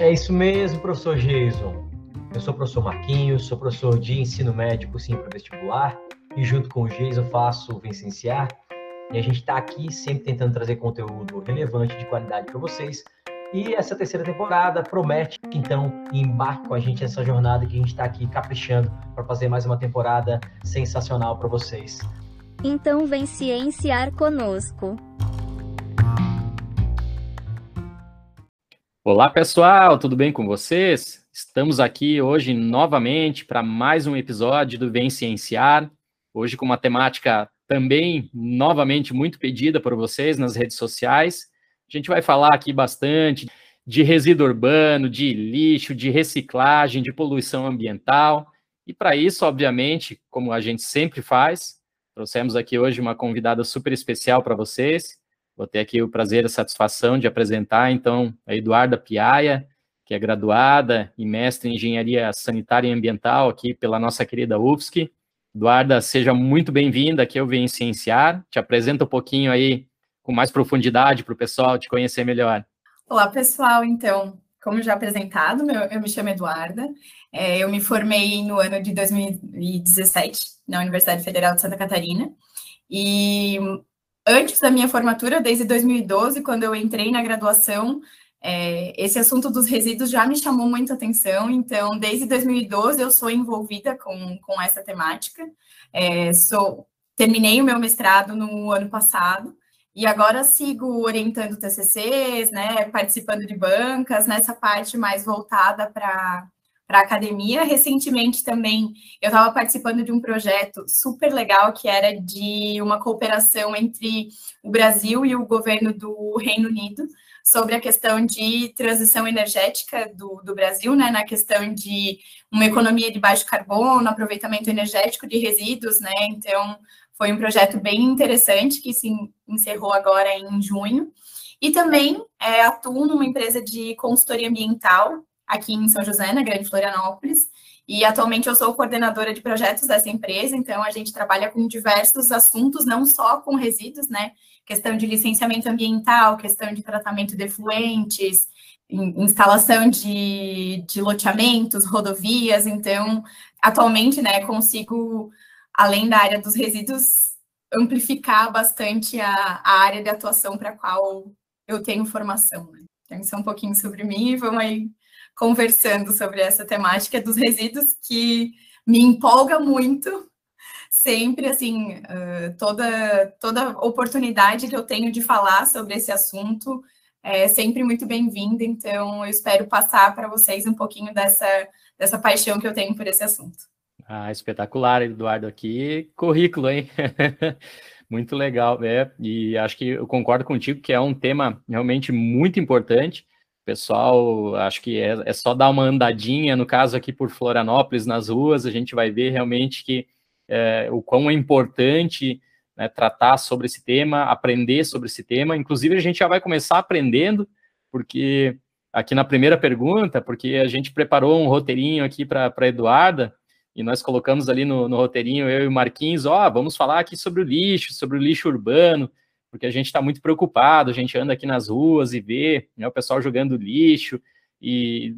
É isso mesmo, professor Jason. Eu sou o professor Marquinhos, sou professor de ensino médio sim para vestibular e junto com o Jason faço o Vicenciar. E a gente está aqui sempre tentando trazer conteúdo relevante, de qualidade para vocês, e essa terceira temporada promete, então, embarque com a gente nessa jornada que a gente está aqui caprichando para fazer mais uma temporada sensacional para vocês. Então vem cienciar conosco. Olá pessoal, tudo bem com vocês? Estamos aqui hoje novamente para mais um episódio do Vem Cienciar. Hoje com uma temática também novamente muito pedida por vocês nas redes sociais a gente vai falar aqui bastante de resíduo urbano, de lixo, de reciclagem, de poluição ambiental. E para isso, obviamente, como a gente sempre faz, trouxemos aqui hoje uma convidada super especial para vocês. Vou ter aqui o prazer e a satisfação de apresentar, então, a Eduarda Piaia, que é graduada e mestre em Engenharia Sanitária e Ambiental aqui pela nossa querida UFSC. Eduarda, seja muito bem-vinda aqui ao Vem Cienciar. Te apresenta um pouquinho aí com mais profundidade para o pessoal te conhecer melhor. Olá, pessoal. Então, como já apresentado, meu, eu me chamo Eduarda. É, eu me formei no ano de 2017 na Universidade Federal de Santa Catarina. E antes da minha formatura, desde 2012, quando eu entrei na graduação, é, esse assunto dos resíduos já me chamou muita atenção. Então, desde 2012, eu sou envolvida com, com essa temática. É, sou, terminei o meu mestrado no ano passado e agora sigo orientando TCCs, né, participando de bancas, nessa parte mais voltada para para a academia. Recentemente também eu estava participando de um projeto super legal que era de uma cooperação entre o Brasil e o governo do Reino Unido sobre a questão de transição energética do, do Brasil, né, na questão de uma economia de baixo carbono, aproveitamento energético de resíduos, né, então foi um projeto bem interessante que se encerrou agora em junho. E também é, atuo numa empresa de consultoria ambiental aqui em São José, na Grande Florianópolis. E atualmente eu sou coordenadora de projetos dessa empresa, então a gente trabalha com diversos assuntos, não só com resíduos, né? Questão de licenciamento ambiental, questão de tratamento de efluentes, instalação de, de loteamentos, rodovias. Então, atualmente, né, consigo além da área dos resíduos, amplificar bastante a, a área de atuação para a qual eu tenho formação. Né? Então, isso é um pouquinho sobre mim e vamos aí conversando sobre essa temática dos resíduos que me empolga muito. Sempre, assim, uh, toda, toda oportunidade que eu tenho de falar sobre esse assunto é sempre muito bem-vinda. Então, eu espero passar para vocês um pouquinho dessa, dessa paixão que eu tenho por esse assunto. Ah, espetacular, Eduardo, aqui. Currículo, hein? muito legal, né? E acho que eu concordo contigo que é um tema realmente muito importante. Pessoal, acho que é, é só dar uma andadinha, no caso aqui por Florianópolis, nas ruas, a gente vai ver realmente que é, o quão é importante né, tratar sobre esse tema, aprender sobre esse tema. Inclusive, a gente já vai começar aprendendo, porque aqui na primeira pergunta, porque a gente preparou um roteirinho aqui para a Eduarda, e nós colocamos ali no, no roteirinho, eu e o Marquinhos, ó, oh, vamos falar aqui sobre o lixo, sobre o lixo urbano, porque a gente está muito preocupado, a gente anda aqui nas ruas e vê né, o pessoal jogando lixo, e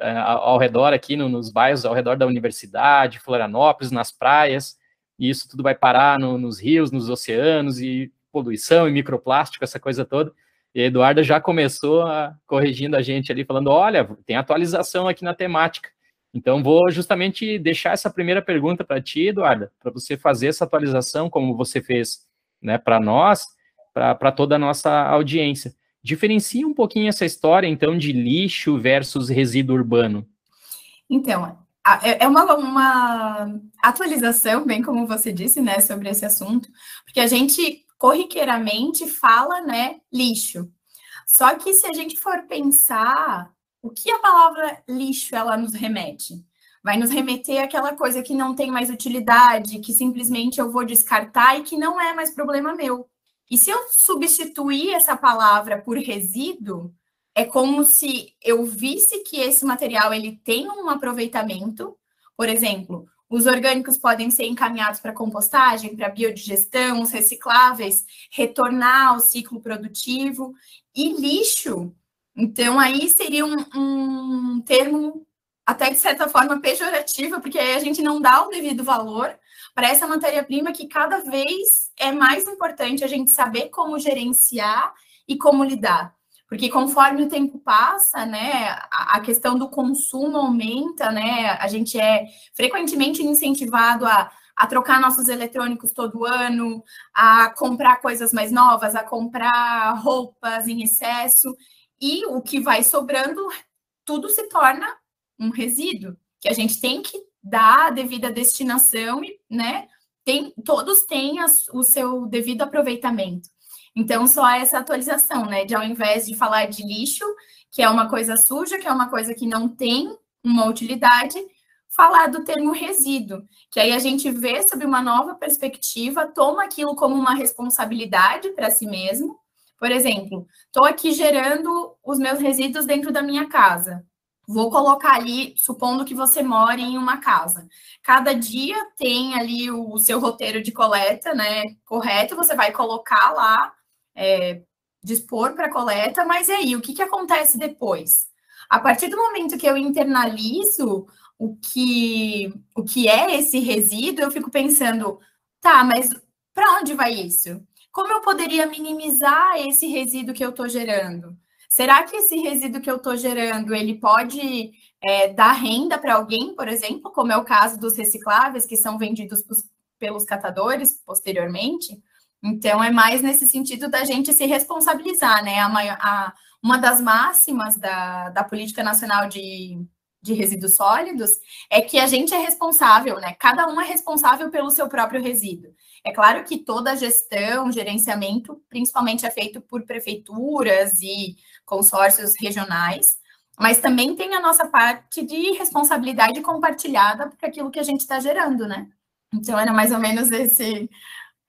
é, ao redor aqui no, nos bairros, ao redor da universidade, Florianópolis, nas praias, e isso tudo vai parar no, nos rios, nos oceanos, e poluição e microplástico, essa coisa toda. E a Eduarda já começou a, corrigindo a gente ali, falando: olha, tem atualização aqui na temática. Então, vou justamente deixar essa primeira pergunta para ti, Eduarda, para você fazer essa atualização, como você fez né, para nós, para toda a nossa audiência. Diferencia um pouquinho essa história, então, de lixo versus resíduo urbano. Então, é, é uma, uma atualização, bem como você disse, né, sobre esse assunto, porque a gente corriqueiramente fala, né, lixo. Só que se a gente for pensar, o que a palavra lixo ela nos remete? Vai nos remeter àquela coisa que não tem mais utilidade, que simplesmente eu vou descartar e que não é mais problema meu. E se eu substituir essa palavra por resíduo, é como se eu visse que esse material ele tem um aproveitamento. Por exemplo, os orgânicos podem ser encaminhados para compostagem, para biodigestão, os recicláveis retornar ao ciclo produtivo e lixo. Então, aí seria um, um termo até de certa forma pejorativo, porque aí a gente não dá o devido valor para essa matéria-prima que cada vez é mais importante a gente saber como gerenciar e como lidar. Porque conforme o tempo passa, né, a, questão do consumo aumenta, né? A gente é frequentemente incentivado a, a trocar nossos eletrônicos todo ano, a comprar coisas mais novas, a comprar roupas em excesso, e o que vai sobrando, tudo se torna um resíduo, que a gente tem que dar a devida destinação e, né, tem, todos têm o seu devido aproveitamento. Então, só essa atualização, né? De ao invés de falar de lixo, que é uma coisa suja, que é uma coisa que não tem uma utilidade, falar do termo resíduo, que aí a gente vê sob uma nova perspectiva, toma aquilo como uma responsabilidade para si mesmo. Por exemplo, estou aqui gerando os meus resíduos dentro da minha casa. Vou colocar ali, supondo que você mora em uma casa. Cada dia tem ali o seu roteiro de coleta, né? Correto, você vai colocar lá é, dispor para coleta, mas e aí, o que, que acontece depois? A partir do momento que eu internalizo o que, o que é esse resíduo, eu fico pensando, tá, mas para onde vai isso? Como eu poderia minimizar esse resíduo que eu estou gerando? Será que esse resíduo que eu estou gerando, ele pode é, dar renda para alguém, por exemplo, como é o caso dos recicláveis que são vendidos pelos catadores posteriormente? Então, é mais nesse sentido da gente se responsabilizar, né? A, a, uma das máximas da, da Política Nacional de, de Resíduos Sólidos é que a gente é responsável, né? Cada um é responsável pelo seu próprio resíduo. É claro que toda a gestão, gerenciamento, principalmente é feito por prefeituras e consórcios regionais, mas também tem a nossa parte de responsabilidade compartilhada por aquilo que a gente está gerando, né? Então, era mais ou menos esse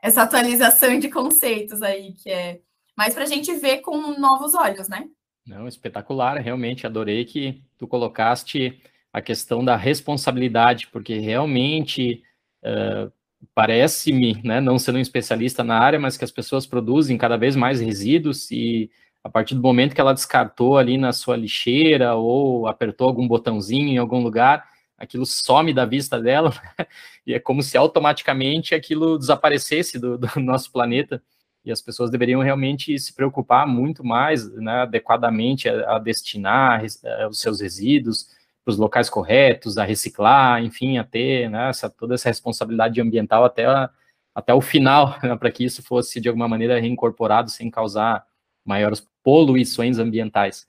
essa atualização de conceitos aí, que é mais para a gente ver com novos olhos, né? Não, espetacular, realmente adorei que tu colocaste a questão da responsabilidade, porque realmente uh, parece-me, né, não sendo um especialista na área, mas que as pessoas produzem cada vez mais resíduos e a partir do momento que ela descartou ali na sua lixeira ou apertou algum botãozinho em algum lugar, aquilo some da vista dela, e é como se automaticamente aquilo desaparecesse do, do, nosso planeta, e as pessoas deveriam realmente se preocupar muito mais, né, adequadamente a, a destinar a, os seus resíduos para os locais corretos, a reciclar, enfim, a ter né, essa, toda essa responsabilidade ambiental até, a, até o final, né, para que isso fosse, de alguma maneira, reincorporado sem causar maiores poluições ambientais.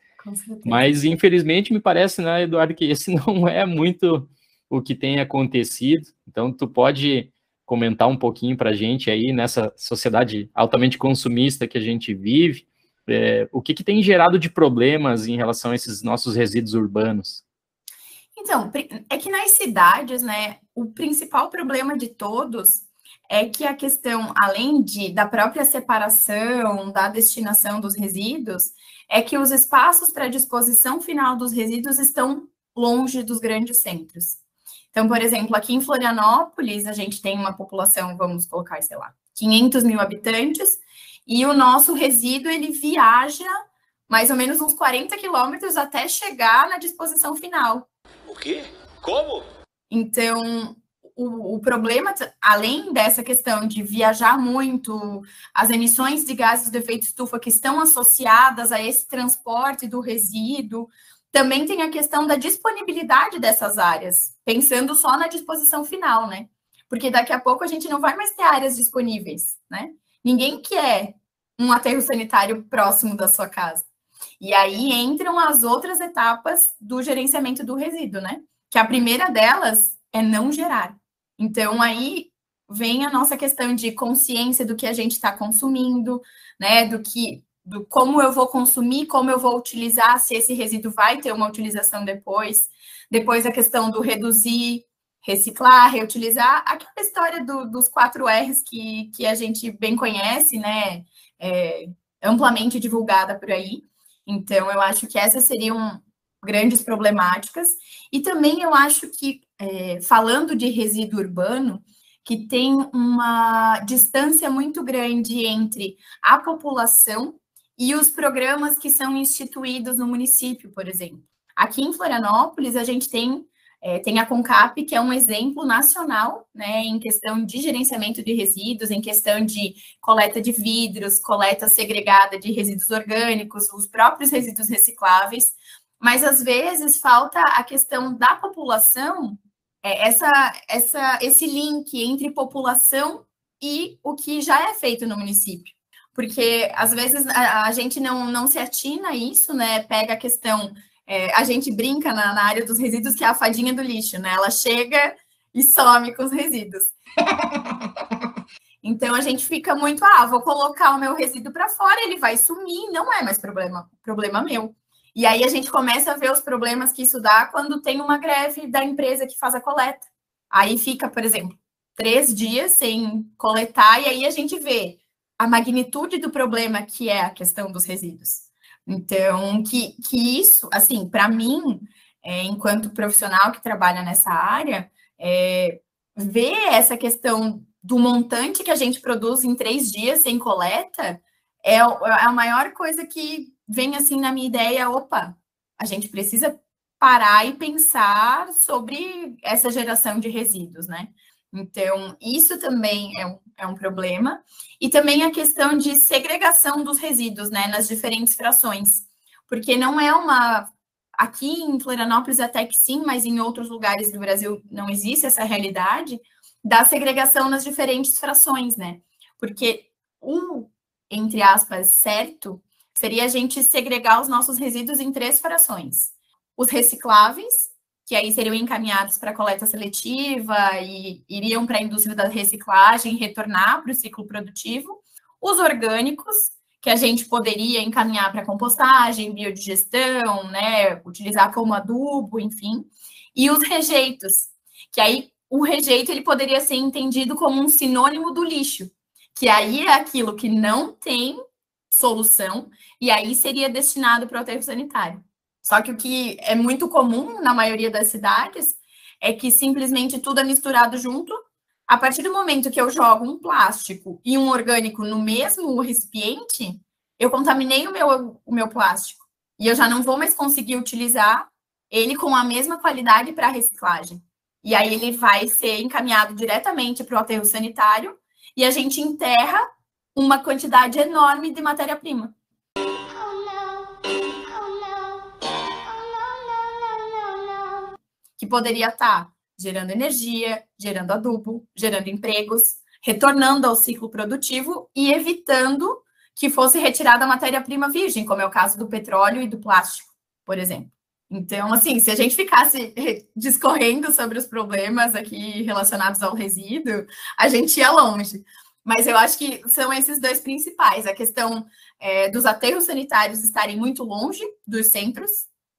Mas, infelizmente, me parece, né, Eduardo, que esse não é muito o que tem acontecido. Então, tu pode comentar um pouquinho para a gente aí, nessa sociedade altamente consumista que a gente vive, é, o que, que tem gerado de problemas em relação a esses nossos resíduos urbanos? Então, é que nas cidades, né, o principal problema de todos é que a questão, além de, da própria separação, da destinação dos resíduos, é que os espaços para disposição final dos resíduos estão longe dos grandes centros. Então, por exemplo, aqui em Florianópolis, a gente tem uma população, vamos colocar, sei lá, 500 mil habitantes, e o nosso resíduo, ele viaja mais ou menos uns 40 quilômetros até chegar na disposição final. O quê? Como? Então, o, o, problema, além dessa questão de viajar muito, as emissões de gases de efeito estufa que estão associadas a esse transporte do resíduo, também tem a questão da disponibilidade dessas áreas, pensando só na disposição final, né? Porque daqui a pouco a gente não vai mais ter áreas disponíveis, né? Ninguém quer um aterro sanitário próximo da sua casa. E aí entram as outras etapas do gerenciamento do resíduo, né? Que a primeira delas é não gerar. Então aí vem a nossa questão de consciência do que a gente está consumindo, né? Do que do como eu vou consumir, como eu vou utilizar, se esse resíduo vai ter uma utilização depois. Depois a questão do reduzir, reciclar, reutilizar. Aquela história do, dos quatro R's que, que a gente bem conhece, né? É, amplamente divulgada por aí. Então, eu acho que essas seriam grandes problemáticas. E também eu acho que, é, falando de resíduo urbano, que tem uma distância muito grande entre a população e os programas que são instituídos no município, por exemplo. Aqui em Florianópolis, a gente tem, é, tem a CONCAP, que é um exemplo nacional né, em questão de gerenciamento de resíduos, em questão de coleta de vidros, coleta segregada de resíduos orgânicos, os próprios resíduos recicláveis, mas às vezes falta a questão da população, é, essa, essa, esse link entre população e o que já é feito no município porque às vezes a, a, gente não, não se atina a isso, né? Pega a questão, é, a gente brinca na, na, área dos resíduos que é a fadinha do lixo, né? Ela chega e some com os resíduos. Então a gente fica muito, ah, vou colocar o meu resíduo para fora, ele vai sumir, não é mais problema, problema meu. E aí a gente começa a ver os problemas que isso dá quando tem uma greve da empresa que faz a coleta. Aí fica, por exemplo, três dias sem coletar, e aí a gente vê a magnitude do problema que é a questão dos resíduos. Então, que, que isso, assim, para mim, é, enquanto profissional que trabalha nessa área, é, ver essa questão do montante que a gente produz em três dias sem coleta é, é a maior coisa que vem assim na minha ideia. Opa, a gente precisa parar e pensar sobre essa geração de resíduos, né? Então, isso também é um, é um problema. E também a questão de segregação dos resíduos, né, nas diferentes frações. Porque não é uma. Aqui em Florianópolis, até que sim, mas em outros lugares do Brasil não existe essa realidade da segregação nas diferentes frações, né? Porque o, entre aspas, certo seria a gente segregar os nossos resíduos em três frações: os recicláveis, que aí seriam encaminhados para coleta seletiva e iriam para a indústria da reciclagem retornar para o ciclo produtivo. Os orgânicos, que a gente poderia encaminhar para compostagem, biodigestão, né, utilizar como adubo, enfim. E os rejeitos, que aí o rejeito ele poderia ser entendido como um sinônimo do lixo, que aí é aquilo que não tem solução e aí seria destinado para o aterro sanitário. Só que o que é muito comum na maioria das cidades é que simplesmente tudo é misturado junto. A partir do momento que eu jogo um plástico e um orgânico no mesmo recipiente, eu contaminei o meu, o meu plástico. E eu já não vou mais conseguir utilizar ele com a mesma qualidade para reciclagem. E aí ele vai ser encaminhado diretamente para o aterro sanitário e a gente enterra uma quantidade enorme de matéria-prima. que poderia estar gerando energia, gerando adubo, gerando empregos, retornando ao ciclo produtivo e evitando que fosse retirada a matéria-prima virgem, como é o caso do petróleo e do plástico, por exemplo. Então, assim, se a gente ficasse discorrendo sobre os problemas aqui relacionados ao resíduo, a gente ia longe. Mas eu acho que são esses dois principais: a questão é, dos aterros sanitários estarem muito longe dos centros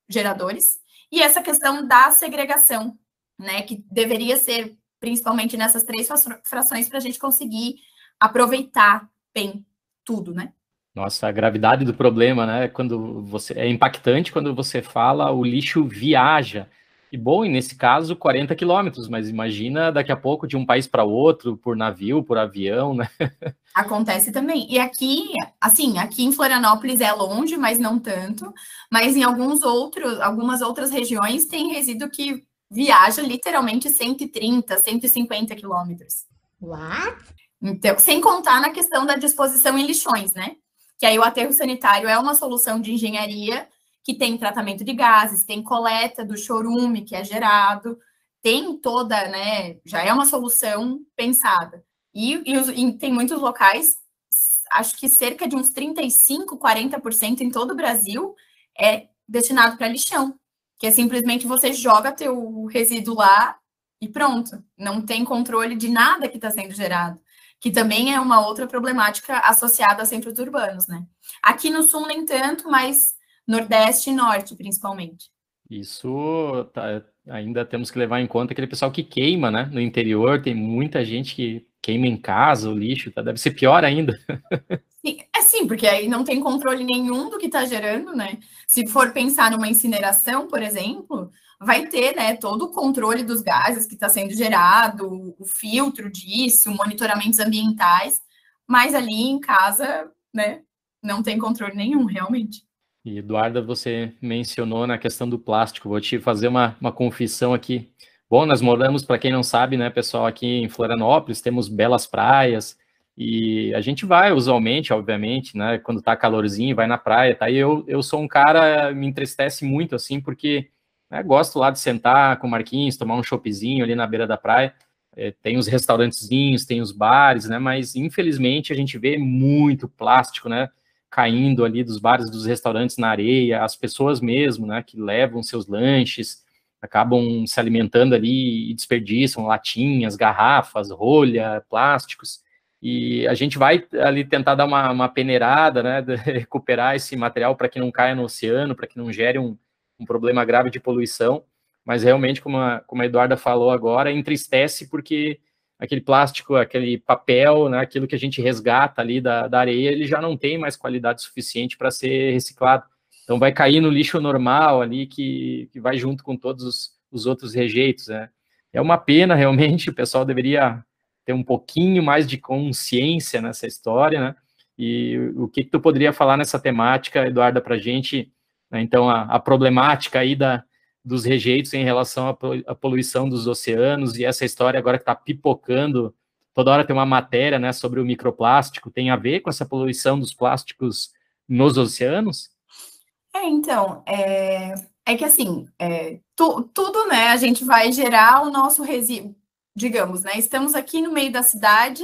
geradores e essa questão da segregação, né, que deveria ser principalmente nessas três frações para a gente conseguir aproveitar bem tudo, né? Nossa, a gravidade do problema, né? Quando você é impactante quando você fala o lixo viaja e bom, e nesse caso, 40 quilômetros, mas imagina daqui a pouco de um país para outro, por navio, por avião, né? Acontece também. E aqui, assim, aqui em Florianópolis é longe, mas não tanto. Mas em alguns outros, algumas outras regiões tem resíduo que viaja literalmente 130, 150 quilômetros. What? Então, sem contar na questão da disposição em lixões, né? Que aí o aterro sanitário é uma solução de engenharia que tem tratamento de gases, tem coleta do chorume que é gerado, tem toda, né, já é uma solução pensada. E, e, e tem muitos locais, acho que cerca de uns 35, 40% em todo o Brasil é destinado para lixão, que é simplesmente você joga teu resíduo lá e pronto. Não tem controle de nada que está sendo gerado, que também é uma outra problemática associada a centros urbanos, né? Aqui no sul nem tanto, mas Nordeste e Norte principalmente. Isso tá, ainda temos que levar em conta aquele pessoal que queima, né? No interior tem muita gente que queima em casa o lixo, tá? deve ser pior ainda. Sim, é sim, porque aí não tem controle nenhum do que está gerando, né? Se for pensar numa incineração, por exemplo, vai ter né, todo o controle dos gases que está sendo gerado, o filtro disso, monitoramentos ambientais, mas ali em casa, né, não tem controle nenhum, realmente. E Eduarda, você mencionou na questão do plástico. Vou te fazer uma, uma confissão aqui. Bom, nós moramos, para quem não sabe, né, pessoal, aqui em Florianópolis, temos belas praias e a gente vai usualmente, obviamente, né, quando tá calorzinho, vai na praia, tá? E eu, eu sou um cara, me entristece muito, assim, porque né, gosto lá de sentar com o Marquinhos, tomar um choppzinho ali na beira da praia. É, tem os restaurantezinhos, tem os bares, né? Mas infelizmente a gente vê muito plástico, né? Caindo ali dos bares, dos restaurantes na areia, as pessoas mesmo, né, que levam seus lanches, acabam se alimentando ali e desperdiçam latinhas, garrafas, rolha, plásticos, e a gente vai ali tentar dar uma, uma peneirada, né, recuperar esse material para que não caia no oceano, para que não gere um, um problema grave de poluição, mas realmente, como a, como a Eduarda falou agora, entristece porque aquele plástico, aquele papel, né, aquilo que a gente resgata ali da, da areia, ele já não tem mais qualidade suficiente para ser reciclado. Então vai cair no lixo normal ali, que, que vai junto com todos os, os outros rejeitos. Né? É uma pena, realmente, o pessoal deveria ter um pouquinho mais de consciência nessa história, né? E o que, que tu poderia falar nessa temática, Eduarda, para a gente, né? então, a, a problemática aí da, dos rejeitos em relação à poluição dos oceanos e essa história agora que está pipocando, toda hora tem uma matéria né, sobre o microplástico, tem a ver com essa poluição dos plásticos nos oceanos? É, então, é, é que assim, é, tu, tudo, né, a gente vai gerar o nosso resíduo, digamos, né, estamos aqui no meio da cidade,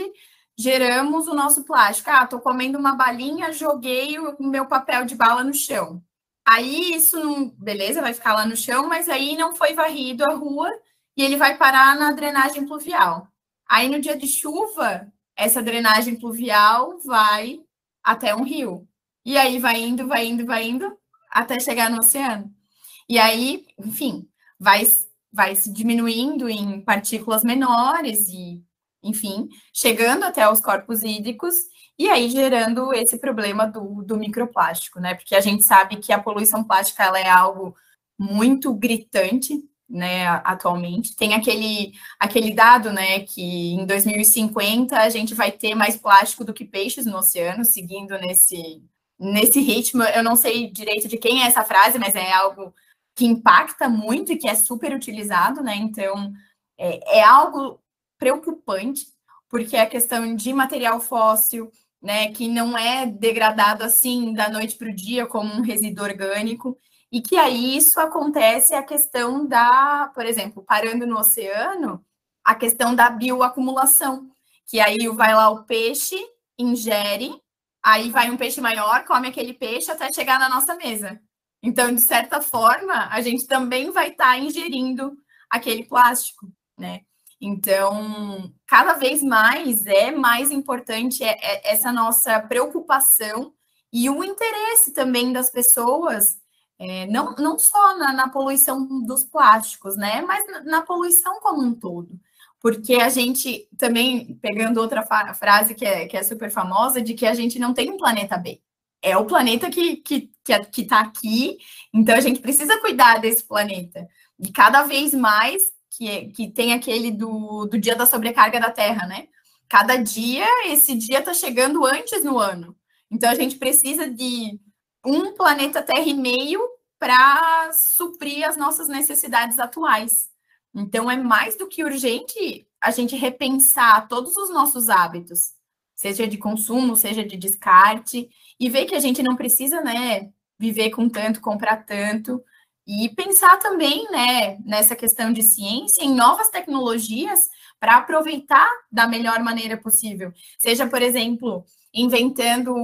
geramos o nosso plástico, ah, tô comendo uma balinha, joguei o meu papel de bala no chão, Aí isso não, beleza, vai ficar lá no chão, mas aí não foi varrido a rua e ele vai parar na drenagem pluvial. Aí no dia de chuva, essa drenagem pluvial vai até um rio. E aí vai indo, vai indo, vai indo até chegar no oceano. E aí, enfim, vai vai se diminuindo em partículas menores e, enfim, chegando até os corpos hídricos e aí gerando esse problema do, do microplástico, né? Porque a gente sabe que a poluição plástica ela é algo muito gritante, né, atualmente. Tem aquele, aquele dado, né, que em 2050 a gente vai ter mais plástico do que peixes no oceano, seguindo nesse, nesse ritmo. Eu não sei direito de quem é essa frase, mas é algo que impacta muito e que é super utilizado, né? Então, é, é algo preocupante, porque a questão de material fóssil, né, que não é degradado assim da noite para o dia como um resíduo orgânico, e que aí isso acontece a questão da, por exemplo, parando no oceano, a questão da bioacumulação, que aí vai lá o peixe, ingere, aí vai um peixe maior, come aquele peixe até chegar na nossa mesa. Então, de certa forma, a gente também vai estar tá ingerindo aquele plástico, né? Então, cada vez mais é mais importante é, é essa nossa preocupação e o interesse também das pessoas, é, não, não só na, na, poluição dos plásticos, né, mas na, na, poluição como um todo. Porque a gente também, pegando outra frase que é, que é super famosa, de que a gente não tem um planeta B. É o planeta que está que, que, que tá aqui, então a gente precisa cuidar desse planeta. E cada vez mais que, é, que tem aquele do, do dia da sobrecarga da Terra, né? Cada dia, esse dia está chegando antes no ano. Então, a gente precisa de um planeta Terra e meio para suprir as nossas necessidades atuais. Então, é mais do que urgente a gente repensar todos os nossos hábitos, seja de consumo, seja de descarte, e ver que a gente não precisa, né, viver com tanto, comprar tanto, e pensar também, né, nessa questão de ciência, em novas tecnologias para aproveitar da melhor maneira possível. Seja, por exemplo, inventando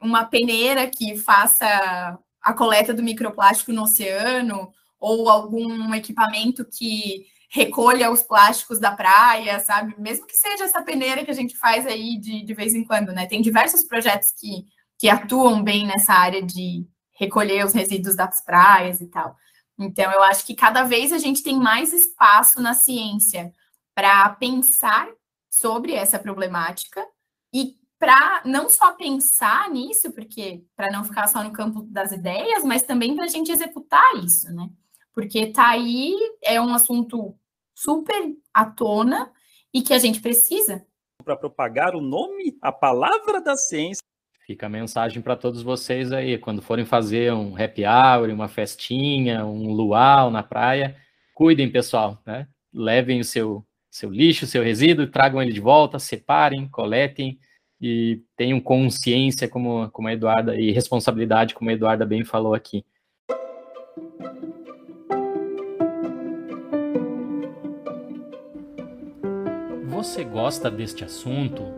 uma peneira que faça a coleta do microplástico no oceano, ou algum equipamento que recolha os plásticos da praia, sabe? Mesmo que seja essa peneira que a gente faz aí de, de vez em quando, né? Tem diversos projetos que, que atuam bem nessa área de recolher os resíduos das praias e tal. Então, eu acho que cada vez a gente tem mais espaço na ciência para pensar sobre essa problemática e para não só pensar nisso, porque para não ficar só no campo das ideias, mas também para a gente executar isso, né? Porque tá aí é um assunto super à tona e que a gente precisa para propagar o nome, a palavra da ciência. Fica a mensagem para todos vocês aí, quando forem fazer um happy hour, uma festinha, um luau na praia, cuidem, pessoal, né? Levem o seu seu lixo, seu resíduo, tragam ele de volta, separem, coletem e tenham consciência, como, como a Eduarda, e responsabilidade, como a Eduarda bem falou aqui. Você gosta deste assunto?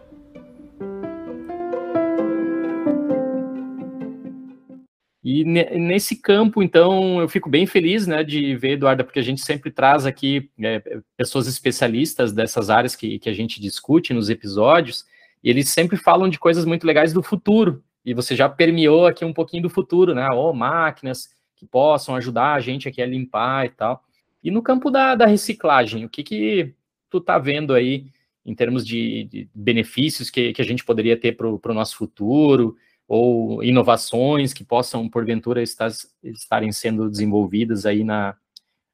E nesse campo, então, eu fico bem feliz né, de ver, Eduarda, porque a gente sempre traz aqui é, pessoas especialistas dessas áreas que, que a gente discute nos episódios, e eles sempre falam de coisas muito legais do futuro. E você já permeou aqui um pouquinho do futuro, né? Ou oh, máquinas que possam ajudar a gente aqui a limpar e tal. E no campo da, da reciclagem, o que, que tu tá vendo aí em termos de, de benefícios que, que a gente poderia ter para o nosso futuro? Ou inovações que possam, porventura, estar, estarem sendo desenvolvidas aí na,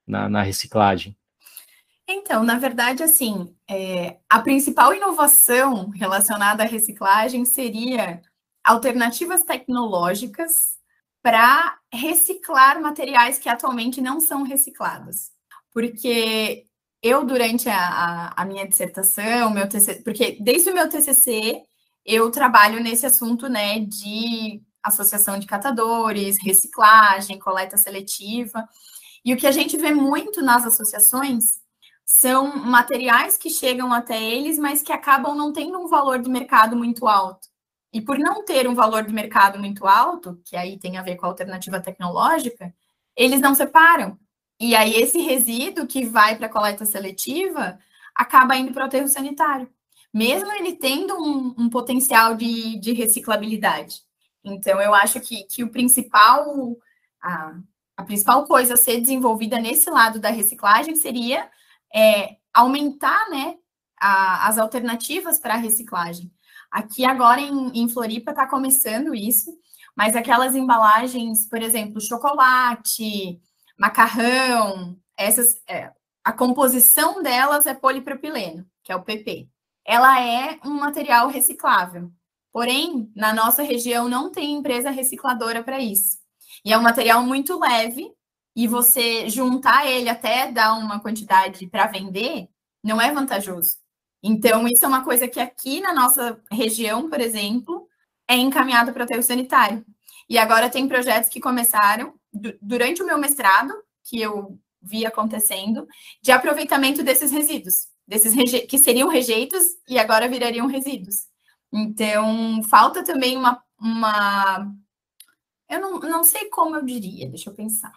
na, na reciclagem? Então, na verdade, assim, é, a principal inovação relacionada à reciclagem seria alternativas tecnológicas para reciclar materiais que atualmente não são reciclados. Porque eu, durante a, a, minha dissertação, meu TCC, porque desde o meu TCC, eu trabalho nesse assunto, né, de associação de catadores, reciclagem, coleta seletiva. E o que a gente vê muito nas associações são materiais que chegam até eles, mas que acabam não tendo um valor de mercado muito alto. E por não ter um valor de mercado muito alto, que aí tem a ver com a alternativa tecnológica, eles não separam. E aí esse resíduo que vai para a coleta seletiva acaba indo para o aterro sanitário mesmo ele tendo um, um potencial de, de, reciclabilidade. Então, eu acho que, que o principal, a, a, principal coisa a ser desenvolvida nesse lado da reciclagem seria é, aumentar né, a, as alternativas para a reciclagem. Aqui agora em, em Floripa está começando isso, mas aquelas embalagens, por exemplo, chocolate, macarrão, essas, é, a composição delas é polipropileno, que é o PP ela é um material reciclável. Porém, na nossa região não tem empresa recicladora para isso. E é um material muito leve e você juntar ele até dar uma quantidade para vender não é vantajoso. Então, isso é uma coisa que aqui na nossa região, por exemplo, é encaminhado para o aterro sanitário. E agora tem projetos que começaram durante o meu mestrado, que eu vi acontecendo, de aproveitamento desses resíduos desses que seriam rejeitos e agora virariam resíduos. Então, falta também uma. uma eu não, não sei como eu diria, deixa eu pensar.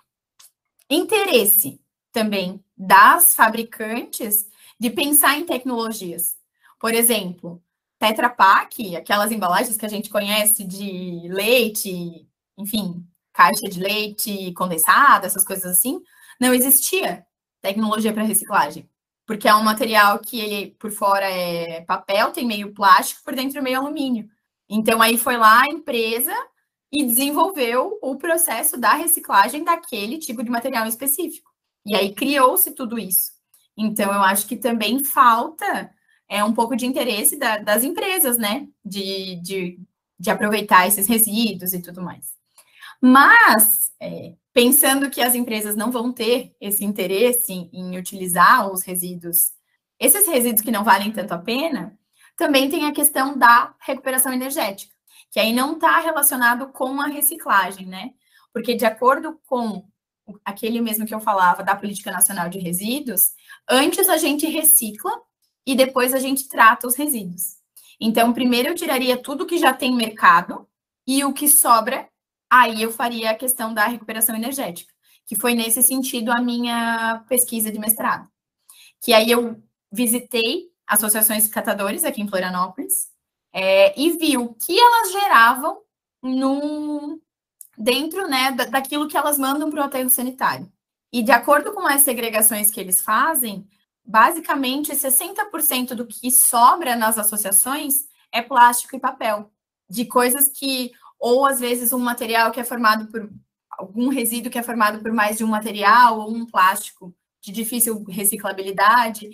Interesse também das fabricantes de pensar em tecnologias. Por exemplo, Tetra Pak, aquelas embalagens que a gente conhece de leite, enfim, caixa de leite condensado, essas coisas assim, não existia tecnologia para reciclagem porque é um material que ele por fora é papel, tem meio plástico, por dentro meio alumínio. Então aí foi lá a empresa e desenvolveu o processo da reciclagem daquele tipo de material específico. E aí criou-se tudo isso. Então, eu acho que também falta é um pouco de interesse da, das empresas, né? De, de, de, aproveitar esses resíduos e tudo mais. Mas, é, pensando que as empresas não vão ter esse interesse em, em utilizar os resíduos, esses resíduos que não valem tanto a pena, também tem a questão da recuperação energética, que aí não está relacionado com a reciclagem, né? Porque, de acordo com aquele mesmo que eu falava da Política Nacional de Resíduos, antes a gente recicla e depois a gente trata os resíduos. Então, primeiro eu tiraria tudo que já tem mercado e o que sobra, aí eu faria a questão da recuperação energética, que foi nesse sentido a minha pesquisa de mestrado. Que aí eu visitei associações de catadores aqui em Florianópolis é, e vi o que elas geravam no, dentro né, daquilo que elas mandam para o aterro sanitário. E de acordo com as segregações que eles fazem, basicamente 60% do que sobra nas associações é plástico e papel, de coisas que, ou às vezes um material que é formado por algum resíduo que é formado por mais de um material, ou um plástico de difícil reciclabilidade.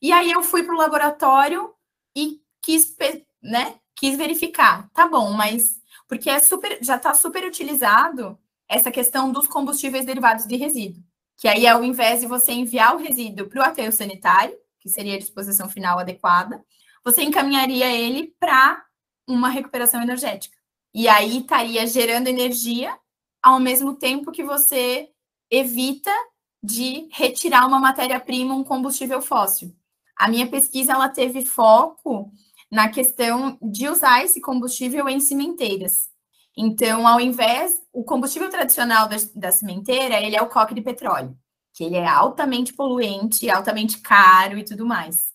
E aí eu fui para o laboratório e quis, né, quis verificar, tá bom, mas porque é super, já está super utilizado essa questão dos combustíveis derivados de resíduo que aí ao invés de você enviar o resíduo para o aterro sanitário, que seria a disposição final adequada, você encaminharia ele para uma recuperação energética. E aí estaria gerando energia ao mesmo tempo que você evita de retirar uma matéria-prima, um combustível fóssil. A minha pesquisa ela teve foco na questão de usar esse combustível em cimenteiras. Então, ao invés, o combustível tradicional da, da cimenteira, ele é o coque de petróleo, que ele é altamente poluente, altamente caro e tudo mais.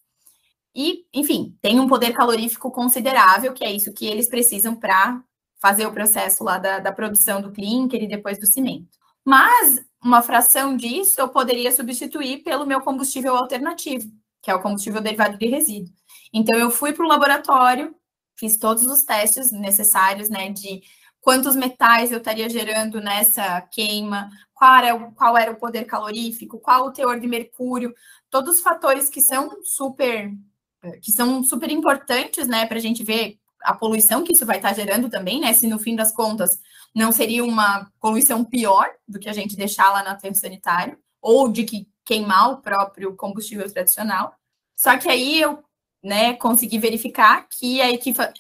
E, enfim, tem um poder calorífico considerável, que é isso que eles precisam para fazer o processo lá da, da produção do clinker e depois do cimento. Mas uma fração disso eu poderia substituir pelo meu combustível alternativo, que é o combustível derivado de resíduo. Então eu fui para o laboratório, fiz todos os testes necessários, né, de quantos metais eu estaria gerando nessa queima, qual era, o, qual era o poder calorífico, qual o teor de mercúrio, todos os fatores que são super que são super importantes, né, para a gente ver a poluição que isso vai estar gerando também, né, se no fim das contas não seria uma poluição pior do que a gente deixar lá no aterro sanitário, ou de que queimar o próprio combustível tradicional. Só que aí eu né, consegui verificar que a,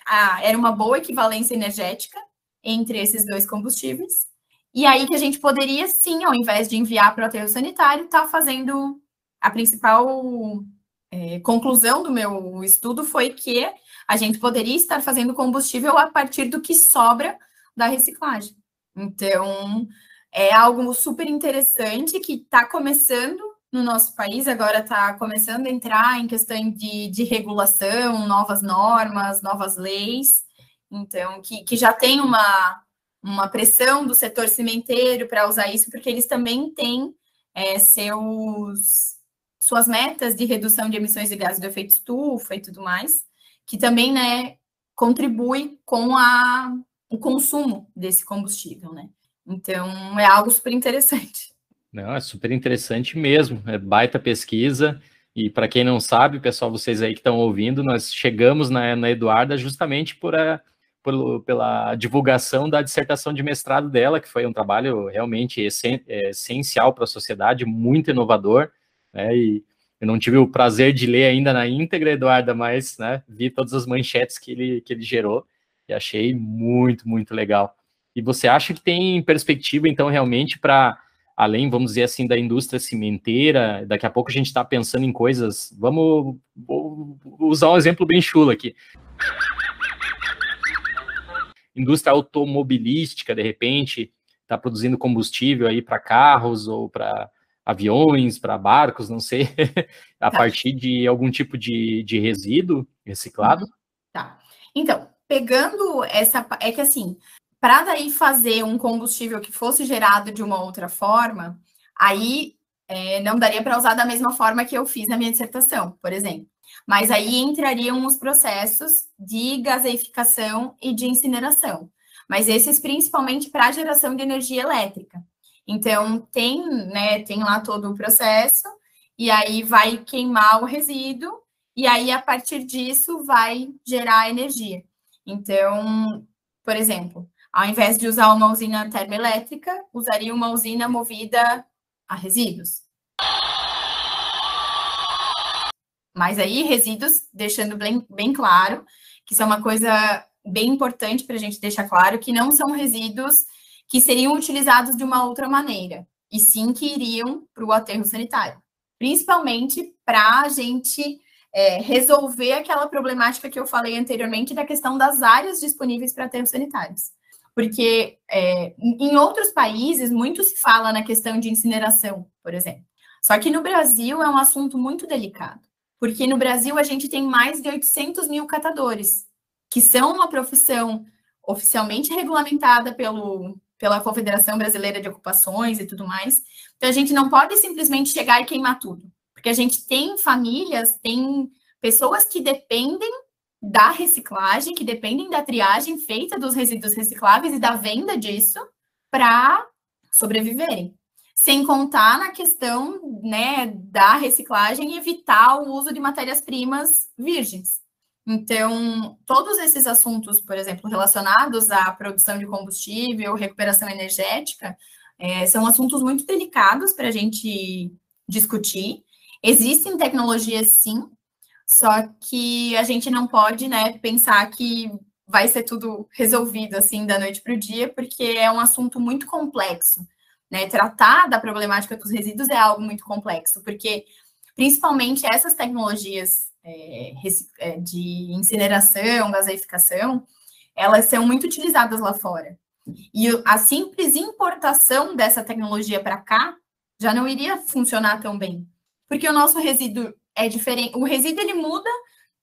a era uma boa equivalência energética entre esses dois combustíveis. E aí que a gente poderia, sim, ao invés de enviar para o aterro sanitário, estar tá fazendo a principal é, conclusão do meu estudo foi que a gente poderia estar fazendo combustível a partir do que sobra da reciclagem. Então, é algo super interessante que está começando no nosso país, agora está começando a entrar em questão de, de regulação, novas normas, novas leis. Então, que, que já tem uma, uma pressão do setor cimenteiro para usar isso, porque eles também têm é, seus, suas metas de redução de emissões de gases do efeito estufa e tudo mais, que também né, contribui com a, o consumo desse combustível, né? Então, é algo super interessante. Não, é super interessante mesmo, é baita pesquisa, e para quem não sabe, pessoal, vocês aí que estão ouvindo, nós chegamos na, na Eduarda justamente por a, pelo, pela divulgação da dissertação de mestrado dela, que foi um trabalho realmente é, essencial para a sociedade, muito inovador, né? E eu não tive o prazer de ler ainda na íntegra, Eduarda, mas né, vi todas as manchetes que ele, que ele gerou e achei muito, muito legal. E você acha que tem perspectiva, então, realmente, para além, vamos dizer assim, da indústria cimenteira, daqui a pouco a gente está pensando em coisas. Vamos usar um exemplo bem chulo aqui indústria automobilística, de repente, está produzindo combustível aí para carros ou para aviões, para barcos, não sei, a tá. partir de algum tipo de, de resíduo reciclado? Uhum. Tá. Então, pegando essa. É que assim, para daí fazer um combustível que fosse gerado de uma outra forma, aí é, não daria para usar da mesma forma que eu fiz na minha dissertação, por exemplo. Mas aí entrariam os processos de gaseificação e de incineração. Mas esses principalmente para a geração de energia elétrica. Então, tem, né, tem lá todo o processo, e aí vai queimar o resíduo, e aí, a partir disso, vai gerar energia. Então, por exemplo, ao invés de usar uma usina termoelétrica, usaria uma usina movida a resíduos. Mas aí, resíduos, deixando bem, bem claro, que isso é uma coisa bem importante para a gente deixar claro, que não são resíduos que seriam utilizados de uma outra maneira, e sim que iriam para o aterro sanitário. Principalmente para a gente é, resolver aquela problemática que eu falei anteriormente da questão das áreas disponíveis para aterros sanitários. Porque é, em outros países, muito se fala na questão de incineração, por exemplo. Só que no Brasil é um assunto muito delicado porque no Brasil a gente tem mais de 800 mil catadores, que são uma profissão oficialmente regulamentada pelo, pela Confederação Brasileira de Ocupações e tudo mais. Então a gente não pode simplesmente chegar e queimar tudo, porque a gente tem famílias, tem pessoas que dependem da reciclagem, que dependem da triagem feita dos resíduos recicláveis e da venda disso para sobreviverem sem contar na questão né, da reciclagem e evitar o uso de matérias-primas virgens. Então, todos esses assuntos, por exemplo, relacionados à produção de combustível, recuperação energética, é, são assuntos muito delicados para a gente discutir. Existem tecnologias, sim, só que a gente não pode né, pensar que vai ser tudo resolvido assim da noite para o dia, porque é um assunto muito complexo. Né? Tratar da problemática dos resíduos é algo muito complexo, porque principalmente essas tecnologias é, é, de incineração, gaseificação, elas são muito utilizadas lá fora. E a simples importação dessa tecnologia para cá já não iria funcionar tão bem, porque o nosso resíduo é diferente. O resíduo ele muda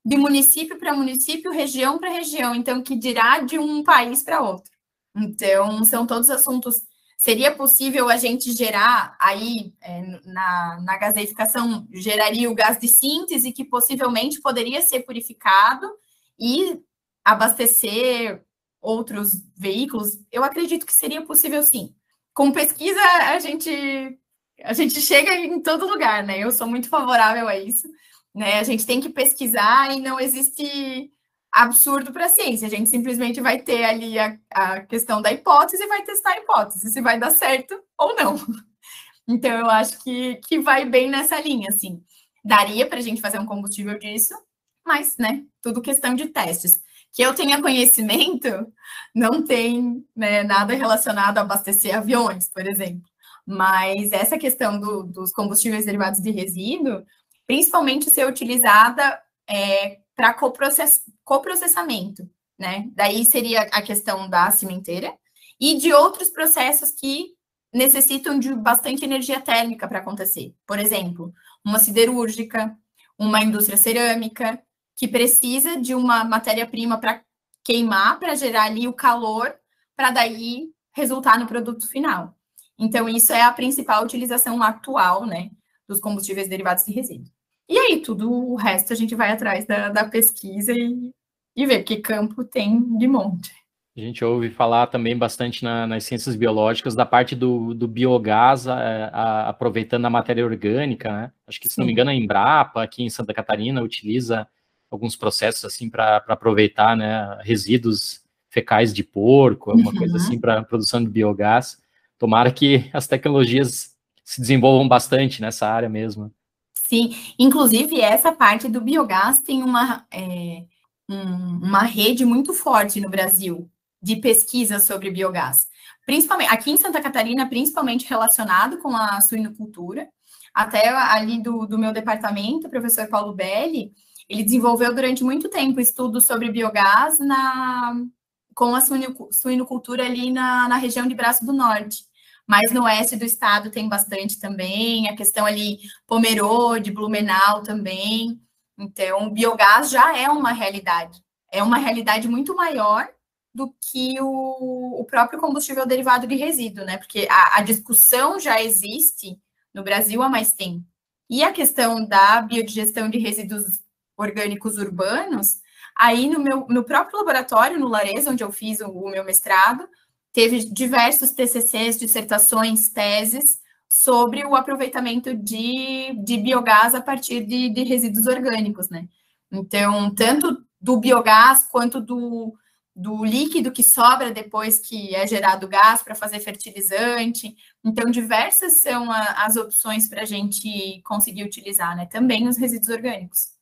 de município para município, região para região, então que dirá de um país para outro. Então, são todos assuntos Seria possível a gente gerar aí, é, na, na gaseificação, geraria o gás de síntese, que possivelmente poderia ser purificado e abastecer outros veículos? Eu acredito que seria possível sim. Com pesquisa, a gente, a gente chega em todo lugar, né? Eu sou muito favorável a isso. Né? A gente tem que pesquisar e não existe absurdo para a ciência. A gente simplesmente vai ter ali a, a questão da hipótese e vai testar a hipótese, se vai dar certo ou não. Então, eu acho que, que vai bem nessa linha, assim. Daria para a gente fazer um combustível disso, mas, né, tudo questão de testes. Que eu tenha conhecimento, não tem né, nada relacionado a abastecer aviões, por exemplo. Mas essa questão do, dos combustíveis derivados de resíduo, principalmente ser utilizada é, para coprocess, coprocessamento, né? Daí seria a questão da cimenteira e de outros processos que necessitam de bastante energia térmica para acontecer. Por exemplo, uma siderúrgica, uma indústria cerâmica, que precisa de uma matéria-prima para queimar, para gerar ali o calor, para daí resultar no produto final. Então, isso é a principal utilização atual, né, dos combustíveis derivados de resíduos. E aí, tudo o resto a gente vai atrás da, da pesquisa e, e ver que campo tem de monte. A gente ouve falar também bastante na, nas ciências biológicas da parte do, do biogás, a, a, aproveitando a matéria orgânica, né? Acho que, se Sim. não me engano, a Embrapa, aqui em Santa Catarina, utiliza alguns processos assim para aproveitar né, resíduos fecais de porco, alguma uhum. coisa assim para produção de biogás. Tomara que as tecnologias se desenvolvam bastante nessa área mesmo. Sim, inclusive essa parte do biogás tem uma, é, um, uma rede muito forte no Brasil de pesquisa sobre biogás. Principalmente aqui em Santa Catarina, principalmente relacionado com a suinocultura. Até ali do, do meu departamento, o professor Paulo Belli, ele desenvolveu durante muito tempo estudos sobre biogás na, com a suinocultura ali na, na região de Braço do Norte mas no oeste do estado tem bastante também, a questão ali Pomerode, Blumenau também. Então, o biogás já é uma realidade. É uma realidade muito maior do que o, o próprio combustível derivado de resíduo, né? Porque a, a discussão já existe no Brasil há mais tempo. E a questão da biodigestão de resíduos orgânicos urbanos, aí no meu no próprio laboratório, no Lares, onde eu fiz o, o meu mestrado, teve diversos TCCs, dissertações, teses sobre o aproveitamento de, de biogás a partir de, de resíduos orgânicos, né? Então, tanto do biogás quanto do, do líquido que sobra depois que é gerado gás para fazer fertilizante. Então, diversas são a, as opções para a gente conseguir utilizar, né? Também os resíduos orgânicos.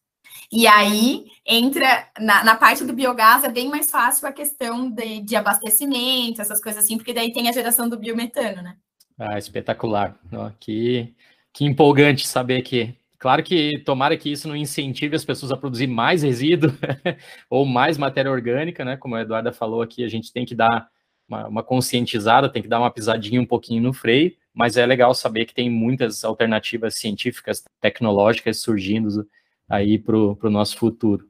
E aí entra na, na, parte do biogás, é bem mais fácil a questão de, de, abastecimento, essas coisas assim, porque daí tem a geração do biometano, né? Ah, espetacular. que, que empolgante saber que. Claro que tomara que isso não incentive as pessoas a produzir mais resíduo ou mais matéria orgânica, né? Como a Eduarda falou aqui, a gente tem que dar uma, uma conscientizada, tem que dar uma pisadinha um pouquinho no freio, mas é legal saber que tem muitas alternativas científicas, tecnológicas surgindo aí para o nosso futuro.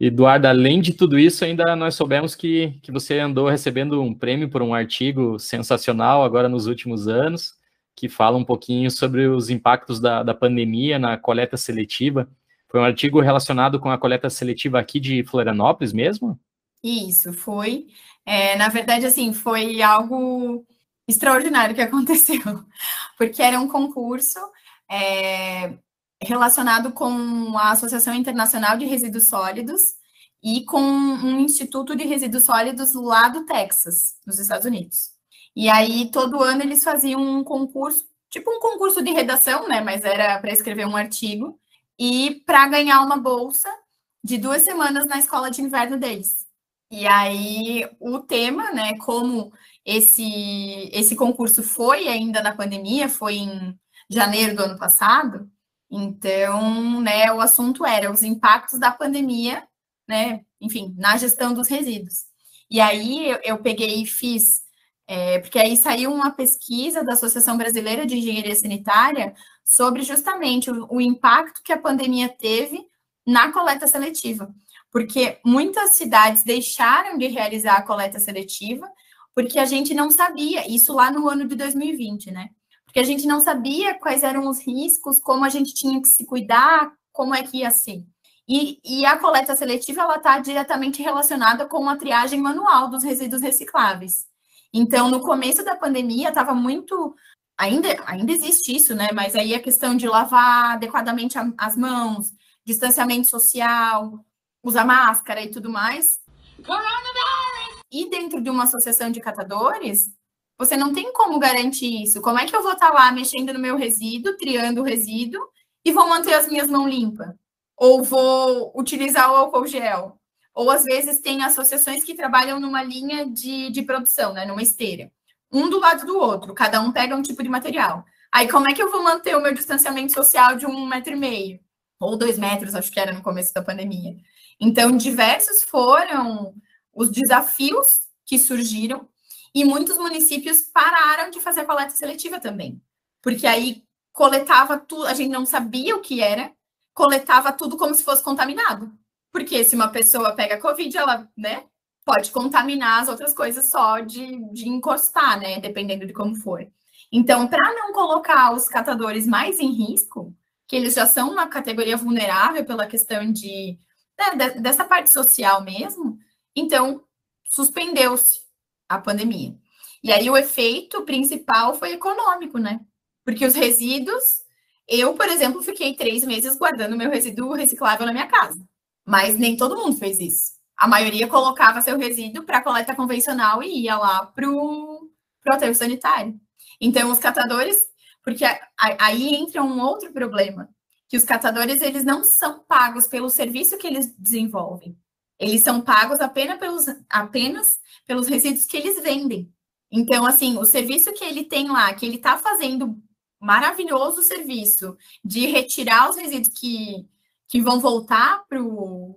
Eduardo, além de tudo isso, ainda nós soubemos que, que você andou recebendo um prêmio por um artigo sensacional agora nos últimos anos, que fala um pouquinho sobre os impactos da, da pandemia na coleta seletiva. Foi um artigo relacionado com a coleta seletiva aqui de Florianópolis mesmo? Isso, foi. É, na verdade, assim, foi algo extraordinário que aconteceu, porque era um concurso é, relacionado com a Associação Internacional de Resíduos Sólidos e com um Instituto de Resíduos Sólidos lá do Texas, nos Estados Unidos. E aí, todo ano, eles faziam um concurso, tipo um concurso de redação, né? Mas era para escrever um artigo, e para ganhar uma bolsa de duas semanas na escola de inverno deles. E aí, o tema, né? Como esse, esse concurso foi ainda na pandemia, foi em janeiro do ano passado. Então, né, o assunto era os impactos da pandemia, né, enfim, na gestão dos resíduos. E aí eu, eu peguei e fiz, é, porque aí saiu uma pesquisa da Associação Brasileira de Engenharia Sanitária sobre justamente o, o impacto que a pandemia teve na coleta seletiva, porque muitas cidades deixaram de realizar a coleta seletiva porque a gente não sabia, isso lá no ano de 2020, né? Porque a gente não sabia quais eram os riscos, como a gente tinha que se cuidar, como é que ia ser. E, e a coleta seletiva ela está diretamente relacionada com a triagem manual dos resíduos recicláveis. Então, no começo da pandemia, estava muito. Ainda, ainda existe isso, né? Mas aí a questão de lavar adequadamente as mãos, distanciamento social, usar máscara e tudo mais. E dentro de uma associação de catadores, você não tem como garantir isso. Como é que eu vou estar lá mexendo no meu resíduo, triando o resíduo, e vou manter as minhas mãos limpas? Ou vou utilizar o álcool gel? Ou às vezes tem associações que trabalham numa linha de, de produção, né? Numa esteira. Um do lado do outro, cada um pega um tipo de material. Aí, como é que eu vou manter o meu distanciamento social de um metro e meio? Ou dois metros, acho que era no começo da pandemia. Então, diversos foram os desafios que surgiram e muitos municípios pararam de fazer coleta seletiva também. Porque aí coletava tudo, a gente não sabia o que era, coletava tudo como se fosse contaminado. Porque se uma pessoa pega Covid, ela, né, pode contaminar as outras coisas só de, de encostar, né, dependendo de como for. Então, para não colocar os catadores mais em risco, que eles já são uma categoria vulnerável pela questão de, né, dessa parte social mesmo, então suspendeu-se a pandemia. E aí o efeito principal foi econômico, né? Porque os resíduos, eu, por exemplo, fiquei três meses guardando meu resíduo reciclável na minha casa. Mas nem todo mundo fez isso. A maioria colocava seu resíduo para coleta convencional e ia lá para o aterro sanitário. Então, os catadores, porque aí entra um outro problema, que os catadores eles não são pagos pelo serviço que eles desenvolvem. Eles são pagos apenas pelos, apenas pelos resíduos que eles vendem. Então, assim, o serviço que ele tem lá, que ele está fazendo maravilhoso serviço de retirar os resíduos que, que vão voltar para o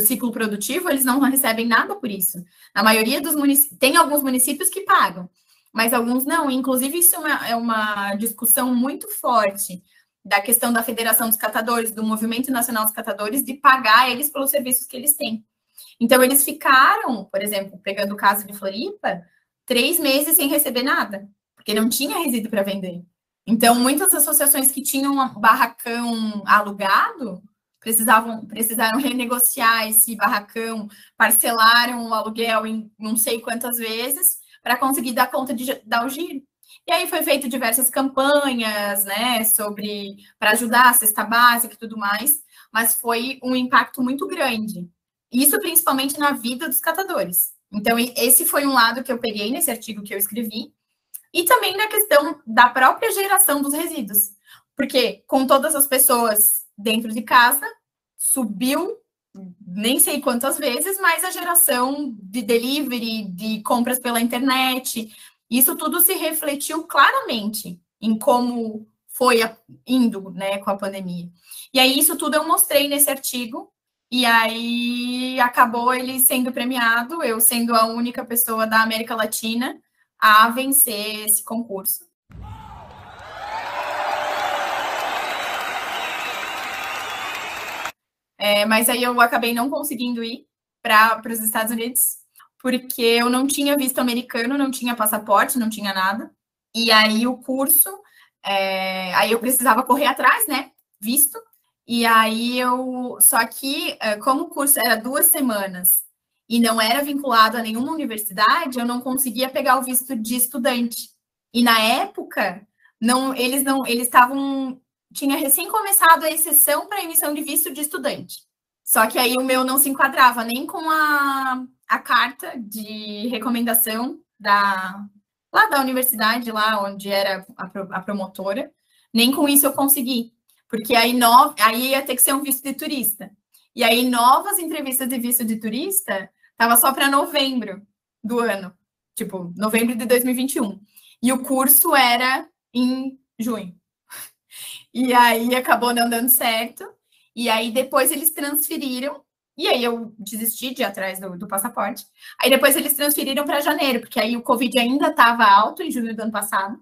ciclo produtivo, eles não recebem nada por isso. A maioria dos municípios, tem alguns municípios que pagam, mas alguns não. Inclusive, isso é uma, é uma discussão muito forte da questão da Federação dos Catadores, do Movimento Nacional dos Catadores, de pagar eles pelos serviços que eles têm. Então, eles ficaram, por exemplo, pegando o caso de Floripa, três meses sem receber nada, porque não tinha resíduo para vender. Então, muitas associações que tinham barracão alugado, precisavam precisaram renegociar esse barracão, parcelaram o aluguel em não sei quantas vezes para conseguir dar conta de dar o giro. E aí foi feito diversas campanhas, né, sobre para ajudar a cesta básica e tudo mais, mas foi um impacto muito grande. Isso principalmente na vida dos catadores. Então, esse foi um lado que eu peguei nesse artigo que eu escrevi, e também na questão da própria geração dos resíduos. Porque com todas as pessoas dentro de casa, subiu nem sei quantas vezes, mas a geração de delivery, de compras pela internet, isso tudo se refletiu claramente em como foi indo, né, com a pandemia. E aí isso tudo eu mostrei nesse artigo e aí acabou ele sendo premiado, eu sendo a única pessoa da América Latina a vencer esse concurso. É, mas aí eu acabei não conseguindo ir para os Estados Unidos, porque eu não tinha visto americano, não tinha passaporte, não tinha nada. E aí o curso, é, aí eu precisava correr atrás, né? Visto. E aí eu. Só que, é, como o curso era duas semanas e não era vinculado a nenhuma universidade, eu não conseguia pegar o visto de estudante. E na época, não, eles não, eles estavam tinha recém começado a exceção para emissão de visto de estudante. Só que aí o meu não se enquadrava nem com a, a carta de recomendação da lá da universidade, lá onde era a, a promotora, nem com isso eu consegui. Porque aí, no, aí ia ter que ser um visto de turista. E aí, novas entrevistas de visto de turista tava só para novembro do ano, tipo, novembro de 2021. E o curso era em junho. E aí acabou não dando certo. E aí depois eles transferiram. E aí eu desisti de ir atrás do, do passaporte. Aí depois eles transferiram para janeiro, porque aí o Covid ainda estava alto em julho do ano passado.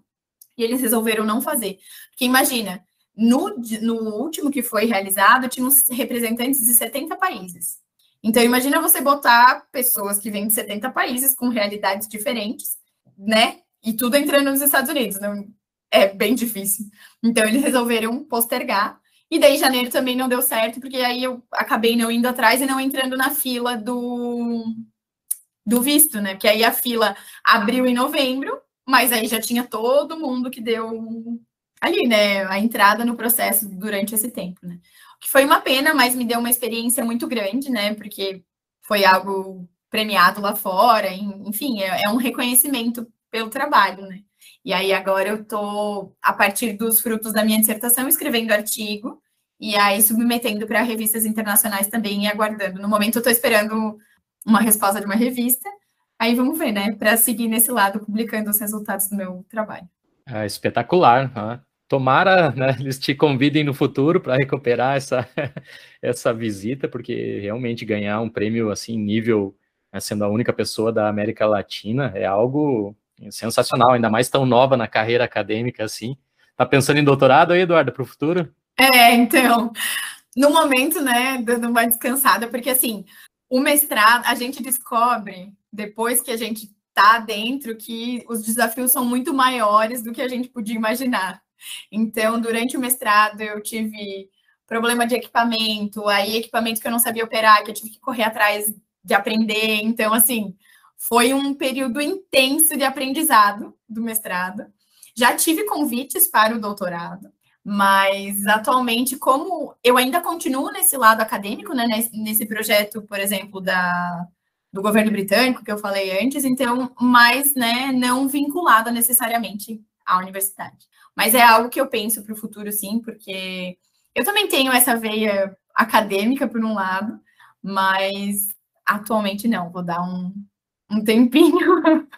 E eles resolveram não fazer. Porque imagina, no, no último que foi realizado, tinha uns representantes de 70 países. Então, imagina você botar pessoas que vêm de 70 países com realidades diferentes, né? E tudo entrando nos Estados Unidos. Não, é bem difícil. Então, eles resolveram postergar. E daí, janeiro também não deu certo, porque aí eu acabei não indo atrás e não entrando na fila do, do visto, né? Porque aí a fila abriu em novembro, mas aí já tinha todo mundo que deu ali, né? A entrada no processo durante esse tempo, né? Que foi uma pena, mas me deu uma experiência muito grande, né? Porque foi algo premiado lá fora, enfim, é, é um reconhecimento pelo trabalho, né? E aí agora eu estou, a partir dos frutos da minha dissertação, escrevendo artigo e aí submetendo para revistas internacionais também e aguardando. No momento eu estou esperando uma resposta de uma revista. Aí vamos ver, né? Para seguir nesse lado, publicando os resultados do meu trabalho. É espetacular. Né? Tomara né, eles te convidem no futuro para recuperar essa, essa visita, porque realmente ganhar um prêmio assim, nível, né, sendo a única pessoa da América Latina, é algo Sensacional, ainda mais tão nova na carreira acadêmica assim. Tá pensando em doutorado aí, Eduardo, para o futuro? É, então, no momento, né, dando uma descansada, porque assim, o mestrado, a gente descobre, depois que a gente tá dentro, que os desafios são muito maiores do que a gente podia imaginar. Então, durante o mestrado, eu tive problema de equipamento, aí equipamento que eu não sabia operar, que eu tive que correr atrás de aprender. Então, assim, foi um período intenso de aprendizado do mestrado. Já tive convites para o doutorado, mas atualmente, como eu ainda continuo nesse lado acadêmico, né, nesse projeto, por exemplo, da, do governo britânico, que eu falei antes, então, mas né, não vinculada necessariamente à universidade. Mas é algo que eu penso para o futuro, sim, porque eu também tenho essa veia acadêmica, por um lado, mas atualmente não, vou dar um, um tempinho.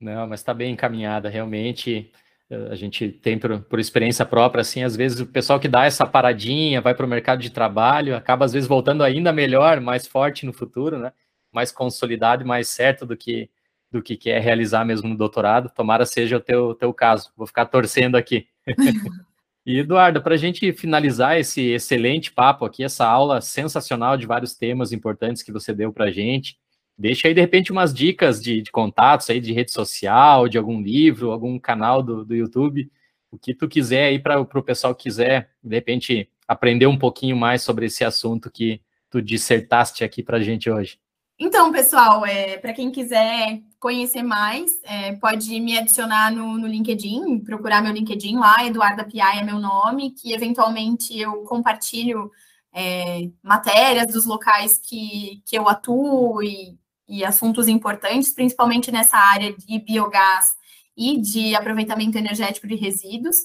Não, mas está bem encaminhada, realmente. Eh, a gente tem por, por, experiência própria, assim, às vezes o pessoal que dá essa paradinha, vai para o mercado de trabalho, acaba às vezes voltando ainda melhor, mais forte no futuro, né? Mais consolidado e mais certo do que do que quer realizar mesmo no doutorado. Tomara seja o teu, teu caso. Vou ficar torcendo aqui. e Eduardo, para a gente finalizar esse excelente papo aqui, essa aula sensacional de vários temas importantes que você deu para a gente, Deixa aí, de repente, umas dicas de, de contatos aí, de rede social, de algum livro, algum canal do, do YouTube, o que tu quiser aí para o pessoal que quiser, de repente, aprender um pouquinho mais sobre esse assunto que tu dissertaste aqui para a gente hoje. Então, pessoal, é, para quem quiser conhecer mais, é, pode me adicionar no, no, LinkedIn, procurar meu LinkedIn lá, Eduarda Piai é meu nome, que eventualmente eu compartilho é, matérias dos locais que, que eu atuo e, e assuntos importantes, principalmente nessa área de biogás e de aproveitamento energético de resíduos.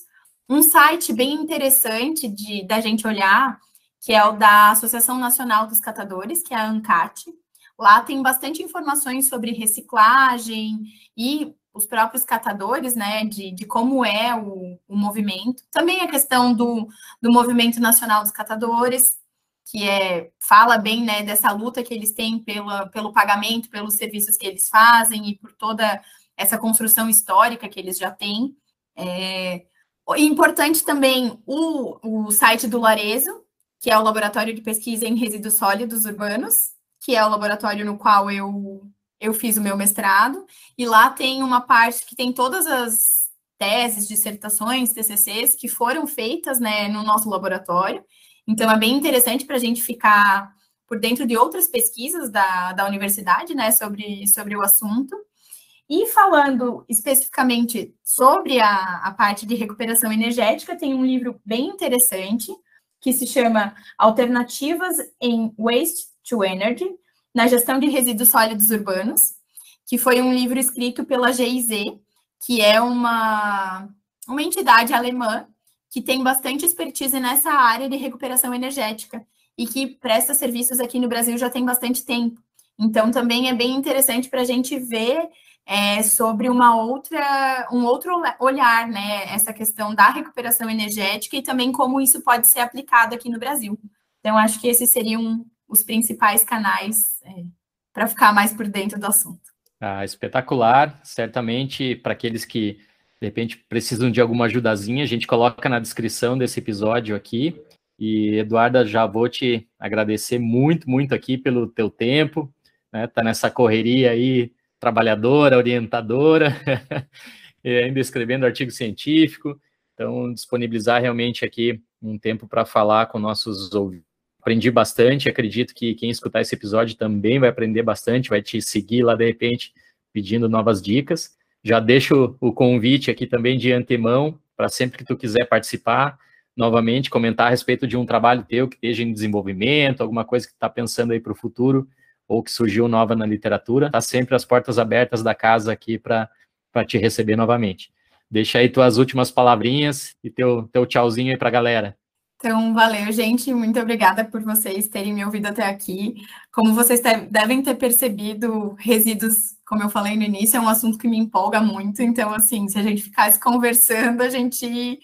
Um site bem interessante de da gente olhar, que é o da Associação Nacional dos Catadores, que é a ANCAT. Lá tem bastante informações sobre reciclagem e os próprios catadores, né, de, de como é o, o movimento. Também a questão do, do Movimento Nacional dos Catadores, que é, fala bem, né, dessa luta que eles têm pela, pelo pagamento, pelos serviços que eles fazem e por toda essa construção histórica que eles já têm. É, importante também o, o site do Larezo, que é o Laboratório de Pesquisa em Resíduos Sólidos Urbanos, que é o laboratório no qual eu, eu fiz o meu mestrado, e lá tem uma parte que tem todas as teses, dissertações, TCCs que foram feitas né, no nosso laboratório. Então, é bem interessante para a gente ficar por dentro de outras pesquisas da, da universidade né, sobre, sobre o assunto. E falando especificamente sobre a, a parte de recuperação energética, tem um livro bem interessante que se chama Alternativas em Waste to Energy, na gestão de resíduos sólidos urbanos, que foi um livro escrito pela GIZ, que é uma, uma entidade alemã que tem bastante expertise nessa área de recuperação energética e que presta serviços aqui no Brasil já tem bastante tempo. Então, também é bem interessante para a gente ver é, sobre uma outra, um outro olhar, né? Essa questão da recuperação energética e também como isso pode ser aplicado aqui no Brasil. Então, acho que esses seriam os principais canais é, para ficar mais por dentro do assunto. Ah, espetacular, certamente para aqueles que de repente precisam de alguma ajudazinha, a gente coloca na descrição desse episódio aqui. E Eduarda, já vou te agradecer muito, muito aqui pelo teu tempo, né? Tá nessa correria aí trabalhadora, orientadora, ainda escrevendo artigo científico. Então, disponibilizar realmente aqui um tempo para falar com nossos ouvintes. Aprendi bastante, acredito que quem escutar esse episódio também vai aprender bastante, vai te seguir lá de repente pedindo novas dicas. Já deixo o convite aqui também de antemão para sempre que tu quiser participar, novamente comentar a respeito de um trabalho teu que esteja em desenvolvimento, alguma coisa que está pensando aí para o futuro, ou que surgiu nova na literatura, tá sempre as portas abertas da casa aqui para te receber novamente. Deixa aí tuas últimas palavrinhas e teu, teu tchauzinho aí para a galera. Então, valeu, gente. Muito obrigada por vocês terem me ouvido até aqui. Como vocês devem ter percebido, resíduos, como eu falei no início, é um assunto que me empolga muito. Então, assim, se a gente ficasse conversando, a gente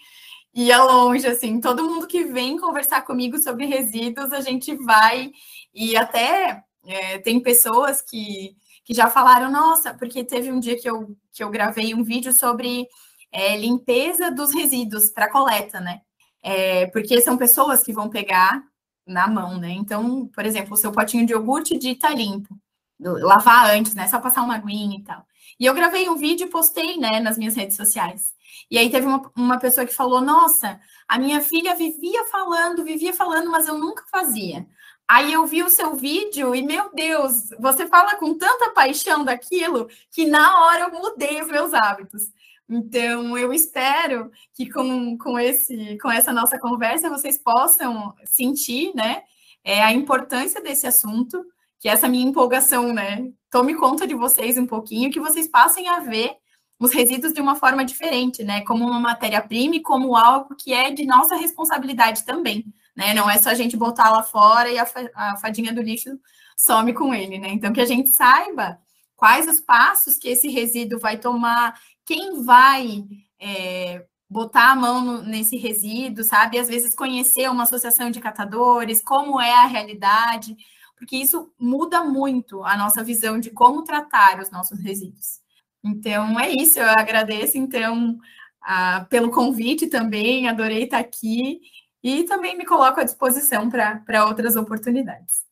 ia longe, assim. Todo mundo que vem conversar comigo sobre resíduos, a gente vai e até é, tem pessoas que, que já falaram, nossa, porque teve um dia que eu, que eu gravei um vídeo sobre é, limpeza dos resíduos para coleta, né? É, porque são pessoas que vão pegar na mão, né? Então, por exemplo, o seu potinho de iogurte de tá limpo, lavar antes, né? Só passar uma aguinha e tal. E eu gravei um vídeo e postei, né, nas minhas redes sociais. E aí teve uma, uma pessoa que falou: Nossa, a minha filha vivia falando, vivia falando, mas eu nunca fazia. Aí eu vi o seu vídeo e, meu Deus, você fala com tanta paixão daquilo que na hora eu mudei os meus hábitos. Então, eu espero que com, com, esse, com essa nossa conversa vocês possam sentir né, é, a importância desse assunto, que essa minha empolgação né, tome conta de vocês um pouquinho, que vocês passem a ver os resíduos de uma forma diferente, né, como uma matéria-prima e como algo que é de nossa responsabilidade também né? Não é só a gente botar lá fora e a, a fadinha do lixo some com ele, né? Então, que a gente saiba quais os passos que esse resíduo vai tomar, quem vai é, botar a mão no, nesse resíduo, sabe? Às vezes conhecer uma associação de catadores, como é a realidade, porque isso muda muito a nossa visão de como tratar os nossos resíduos. Então, é isso, eu agradeço, então, a, pelo convite também, adorei estar aqui, e também me coloco à disposição para outras oportunidades.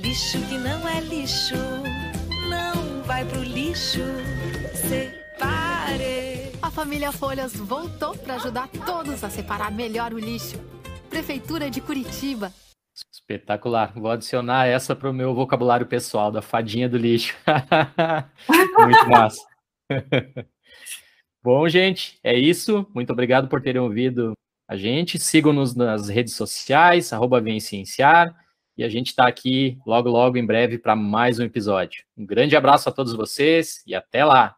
Lixo que não é lixo, não vai pro lixo. Separe. A família Folhas voltou para ajudar todos a separar melhor o lixo. Prefeitura de Curitiba. Espetacular. Vou adicionar essa para o meu vocabulário pessoal, da fadinha do lixo. Muito massa. Bom, gente, é isso. Muito obrigado por terem ouvido a gente. Sigam-nos nas redes sociais, arroba Cienciar. E a gente está aqui logo, logo, em breve, para mais um episódio. Um grande abraço a todos vocês e até lá!